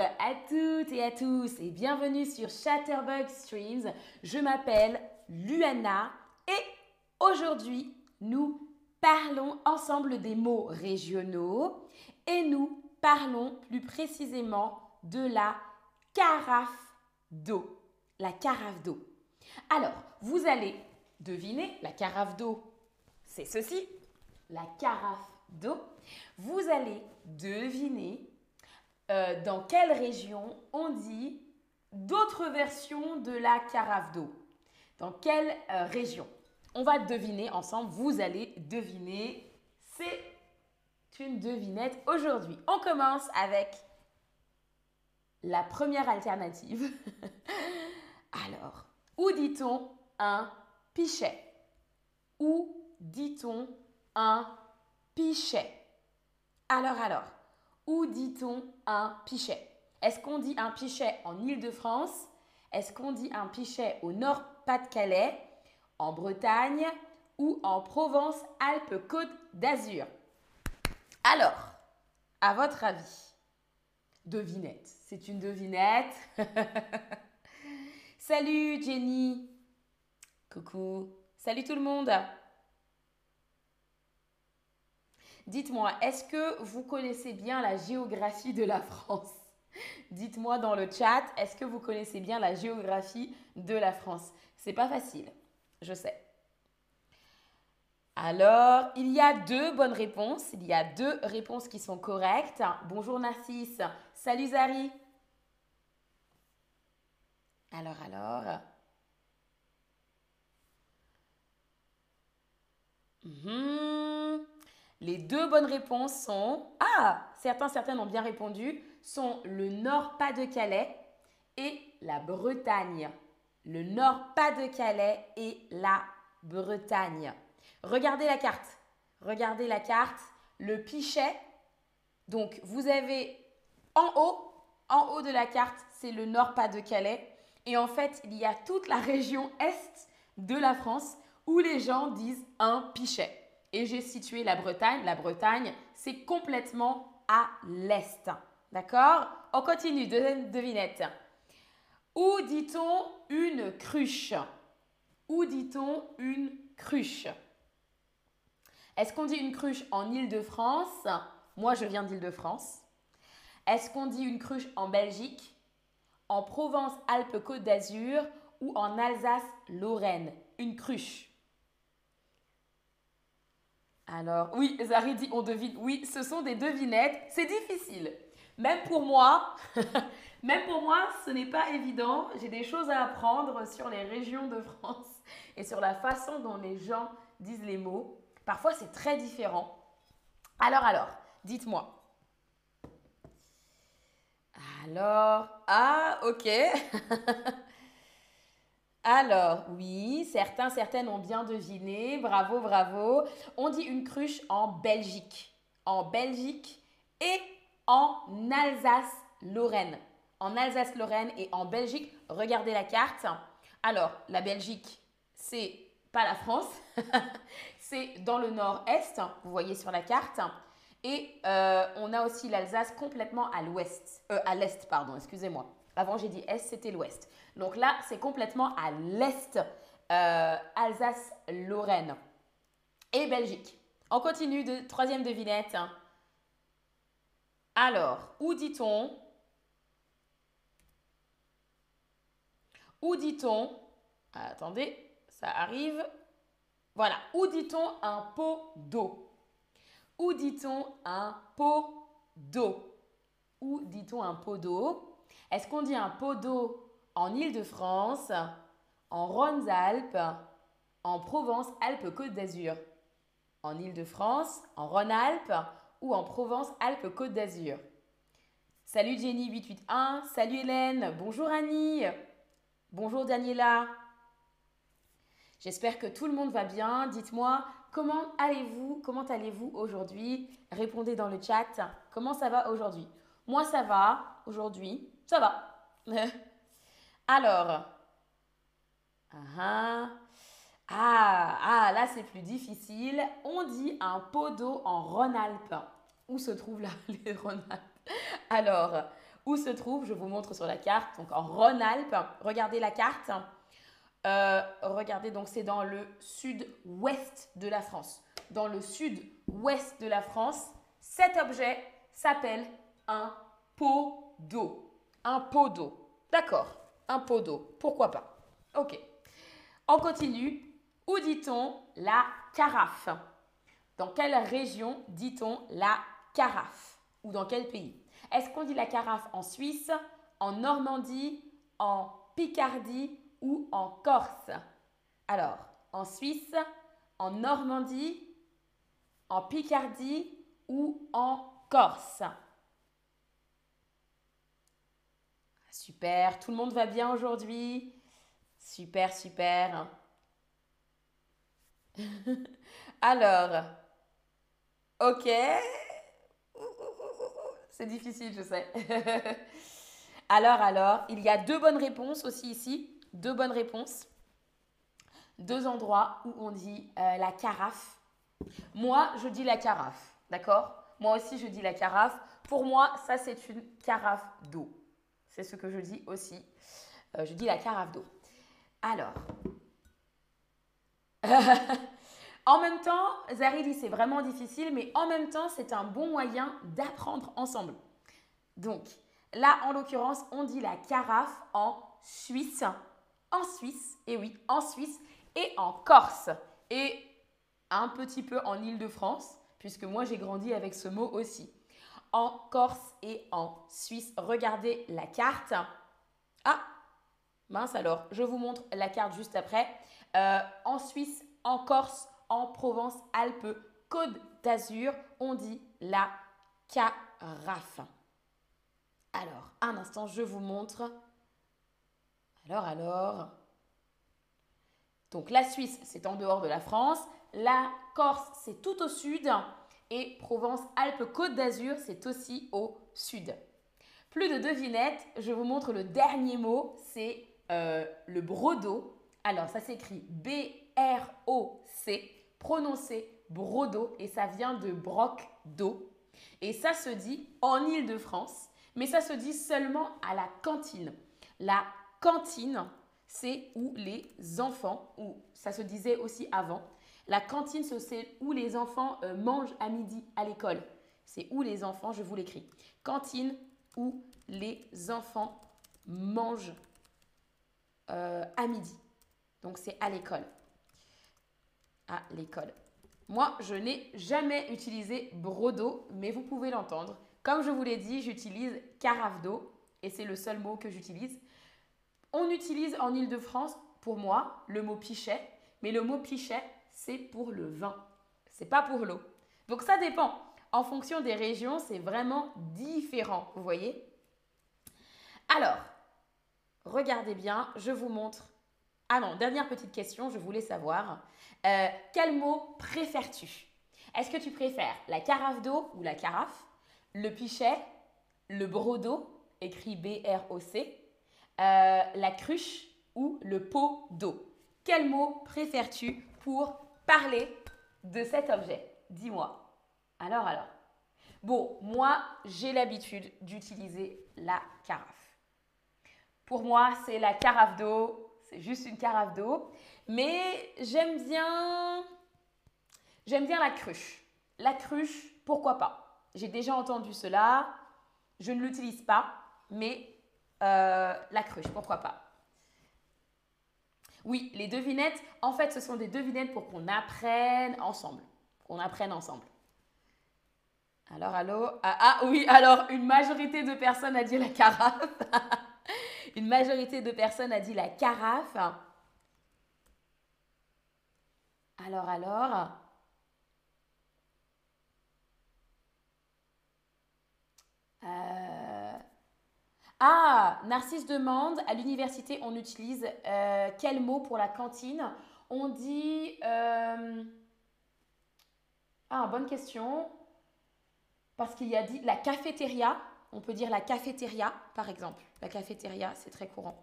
à toutes et à tous et bienvenue sur Chatterbug Streams. Je m'appelle Luana et aujourd'hui nous parlons ensemble des mots régionaux et nous parlons plus précisément de la carafe d'eau. La carafe d'eau. Alors, vous allez deviner, la carafe d'eau, c'est ceci, la carafe d'eau. Vous allez deviner euh, dans quelle région on dit d'autres versions de la carafe d'eau. Dans quelle euh, région? On va deviner ensemble, vous allez deviner. C'est une devinette aujourd'hui. On commence avec la première alternative. Alors, où dit-on un pichet? Où dit-on un pichet? Alors, alors, où dit-on un pichet? Est-ce qu'on dit un pichet en Île-de-France? Est-ce qu'on dit un pichet au Nord-Pas-de-Calais, en Bretagne ou en Provence-Alpes-Côte d'Azur? Alors, à votre avis, devinette, c'est une devinette. Salut Jenny. Coucou. Salut tout le monde Dites-moi, est-ce que vous connaissez bien la géographie de la France? Dites-moi dans le chat, est-ce que vous connaissez bien la géographie de la France? C'est pas facile, je sais. Alors, il y a deux bonnes réponses. Il y a deux réponses qui sont correctes. Bonjour Narcisse. Salut Zari. Alors, alors. Mhm. Les deux bonnes réponses sont Ah, certains, certaines ont bien répondu, sont le Nord-Pas-de-Calais et la Bretagne. Le Nord-Pas-de-Calais et la Bretagne. Regardez la carte. Regardez la carte. Le pichet. Donc, vous avez en haut, en haut de la carte, c'est le Nord-Pas-de-Calais. Et en fait, il y a toute la région est de la France où les gens disent un pichet et j'ai situé la Bretagne. La Bretagne, c'est complètement à l'est. D'accord? On continue, deuxième devinette. Où dit-on une cruche? Où dit-on une cruche? Est-ce qu'on dit une cruche en Île-de-France? Moi, je viens d'Île-de-France. Est-ce qu'on dit une cruche en Belgique, en Provence-Alpes-Côte d'Azur ou en Alsace-Lorraine? Une cruche. Alors, oui, Zari dit on devine. Oui, ce sont des devinettes. C'est difficile. Même pour moi, même pour moi, ce n'est pas évident. J'ai des choses à apprendre sur les régions de France et sur la façon dont les gens disent les mots. Parfois, c'est très différent. Alors, alors, dites-moi. Alors, ah, ok. Alors, oui, certains, certaines ont bien deviné. Bravo, bravo. On dit une cruche en Belgique. En Belgique et en Alsace-Lorraine. En Alsace-Lorraine et en Belgique. Regardez la carte. Alors, la Belgique, c'est pas la France. c'est dans le nord-est. Vous voyez sur la carte. Et euh, on a aussi l'Alsace complètement à l'ouest. Euh, à l'est, pardon, excusez-moi. Avant, j'ai dit est, c'était l'ouest. Donc là, c'est complètement à l'est, euh, Alsace-Lorraine et Belgique. On continue de troisième devinette. Alors, où dit-on Où dit-on Attendez, ça arrive. Voilà, où dit-on un pot d'eau? Où dit-on un pot d'eau? Où dit-on un pot d'eau? Est-ce qu'on dit un pot d'eau en Île-de-France, en Rhône-Alpes, en Provence-Alpes-Côte d'Azur. En Île-de-France, en Rhône-Alpes ou en Provence-Alpes-Côte d'Azur. Salut Jenny881, salut Hélène, bonjour Annie, bonjour Daniela. J'espère que tout le monde va bien. Dites-moi comment allez-vous Comment allez-vous aujourd'hui? Répondez dans le chat. Comment ça va aujourd'hui? Moi ça va aujourd'hui. Ça va. Alors, ah, ah, ah, là c'est plus difficile. On dit un pot d'eau en Rhône-Alpes. Où se trouvent là les Rhône-Alpes? Alors, où se trouve, je vous montre sur la carte, donc en Rhône-Alpes. Regardez la carte. Euh, regardez, donc c'est dans le sud-ouest de la France. Dans le sud-ouest de la France, cet objet s'appelle un pot d'eau. Un pot d'eau. D'accord, un pot d'eau. Pourquoi pas Ok. On continue. Où dit-on la carafe? Dans quelle région dit-on la carafe? Ou dans quel pays? Est-ce qu'on dit la carafe en Suisse, en Normandie, en Picardie ou en Corse? Alors, en Suisse, en Normandie, en Picardie ou en Corse? Super, tout le monde va bien aujourd'hui? Super, super. Alors, ok. C'est difficile, je sais. alors, alors, il y a deux bonnes réponses aussi ici. Deux bonnes réponses. Deux endroits où on dit euh, la carafe. Moi, je dis la carafe, d'accord? Moi aussi, je dis la carafe. Pour moi, ça, c'est une carafe d'eau. C'est ce que je dis aussi. Euh, je dis la carafe d'eau. Alors, en même temps, Zari dit c'est vraiment difficile, mais en même temps, c'est un bon moyen d'apprendre ensemble. Donc, là, en l'occurrence, on dit la carafe en Suisse, en Suisse, et oui, en Suisse, et en Corse, et un petit peu en Île-de-France, puisque moi, j'ai grandi avec ce mot aussi. En Corse et en Suisse, regardez la carte. Ah, mince alors, je vous montre la carte juste après. Euh, en Suisse, en Corse, en Provence, Alpes, Côte d'Azur, on dit la carafe. Alors, un instant, je vous montre. Alors, alors. Donc, la Suisse, c'est en dehors de la France. La Corse, c'est tout au sud. Et Provence, Alpes, Côte d'Azur, c'est aussi au sud. Plus de devinettes, je vous montre le dernier mot, c'est euh, le brodo. Alors, ça s'écrit B-R-O-C, prononcé brodo, et ça vient de broc d'eau. Et ça se dit en Ile-de-France, mais ça se dit seulement à la cantine. La cantine, c'est où les enfants, ou ça se disait aussi avant, la cantine, c'est où les enfants euh, mangent à midi à l'école. C'est où les enfants, je vous l'écris. Cantine où les enfants mangent euh, à midi. Donc c'est à l'école. À l'école. Moi, je n'ai jamais utilisé brodo, mais vous pouvez l'entendre. Comme je vous l'ai dit, j'utilise carafe d'eau et c'est le seul mot que j'utilise. On utilise en Ile-de-France, pour moi, le mot pichet, mais le mot pichet, c'est pour le vin. C'est pas pour l'eau. Donc ça dépend. En fonction des régions, c'est vraiment différent, vous voyez? Alors, regardez bien, je vous montre. Ah non, dernière petite question, je voulais savoir. Euh, quel mot préfères-tu? Est-ce que tu préfères la carafe d'eau ou la carafe Le pichet Le brodo, écrit B-R-O-C euh, La cruche ou le pot d'eau? Quel mot préfères-tu pour parler de cet objet Dis-moi. Alors, alors. Bon, moi, j'ai l'habitude d'utiliser la carafe. Pour moi, c'est la carafe d'eau. C'est juste une carafe d'eau. Mais j'aime bien, la cruche. La cruche, pourquoi pas? J'ai déjà entendu cela. Je ne l'utilise pas, mais euh, la cruche, pourquoi pas? Oui, les devinettes, en fait, ce sont des devinettes pour qu'on apprenne ensemble. Qu'on apprenne ensemble. Alors, allô? Ah, ah oui, alors une majorité de personnes a dit la carafe. Une majorité de personnes a dit la carafe. Alors, alors? Euh, ah, Narcisse demande, à l'université, on utilise euh, quel mot pour la cantine? On dit... Euh, ah, bonne question. Parce qu'il y a dit la cafétéria. On peut dire la cafétéria, par exemple. La cafétéria, c'est très courant.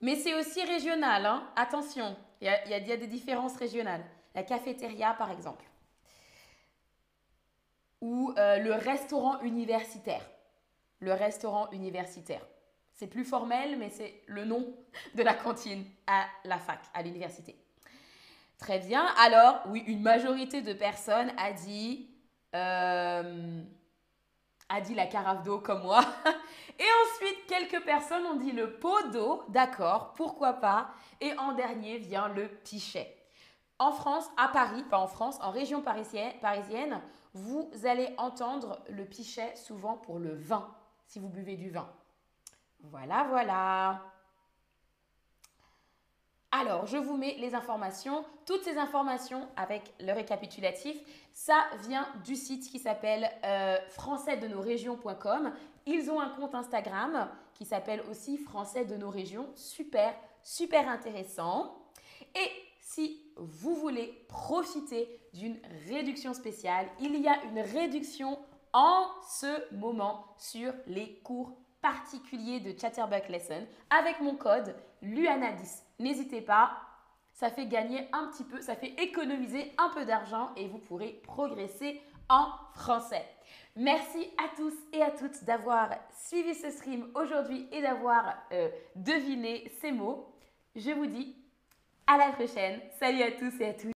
Mais c'est aussi régional, hein. attention, il y, a, des différences régionales. La cafétéria, par exemple. Ou euh, le restaurant universitaire. Le restaurant universitaire. C'est plus formel, mais c'est le nom de la cantine à la fac, à l'université. Très bien. Alors, oui, une majorité de personnes a dit, euh, la carafe d'eau comme moi. Et ensuite, quelques personnes ont dit le pot d'eau. D'accord, pourquoi pas. Et en dernier vient le pichet. En France, à Paris, pas en France, en région parisienne, vous allez entendre le pichet souvent pour le vin, si vous buvez du vin. Voilà, voilà. Alors, je vous mets les informations. Toutes ces informations avec le récapitulatif, ça vient du site qui s'appelle euh, françaisdenorégions.com. Ils ont un compte Instagram qui s'appelle aussi Français de nos régions. Super, super intéressant. Et si vous voulez profiter d'une réduction spéciale, il y a une réduction en ce moment sur les cours particuliers de Chatterbug Lesson avec mon code LUANA10. N'hésitez pas, ça fait gagner un petit peu, ça fait économiser un peu d'argent et vous pourrez progresser en français. Merci à tous et à toutes d'avoir suivi ce stream aujourd'hui et d'avoir euh, deviné ces mots. Je vous dis à la prochaine. Salut à tous et à toutes.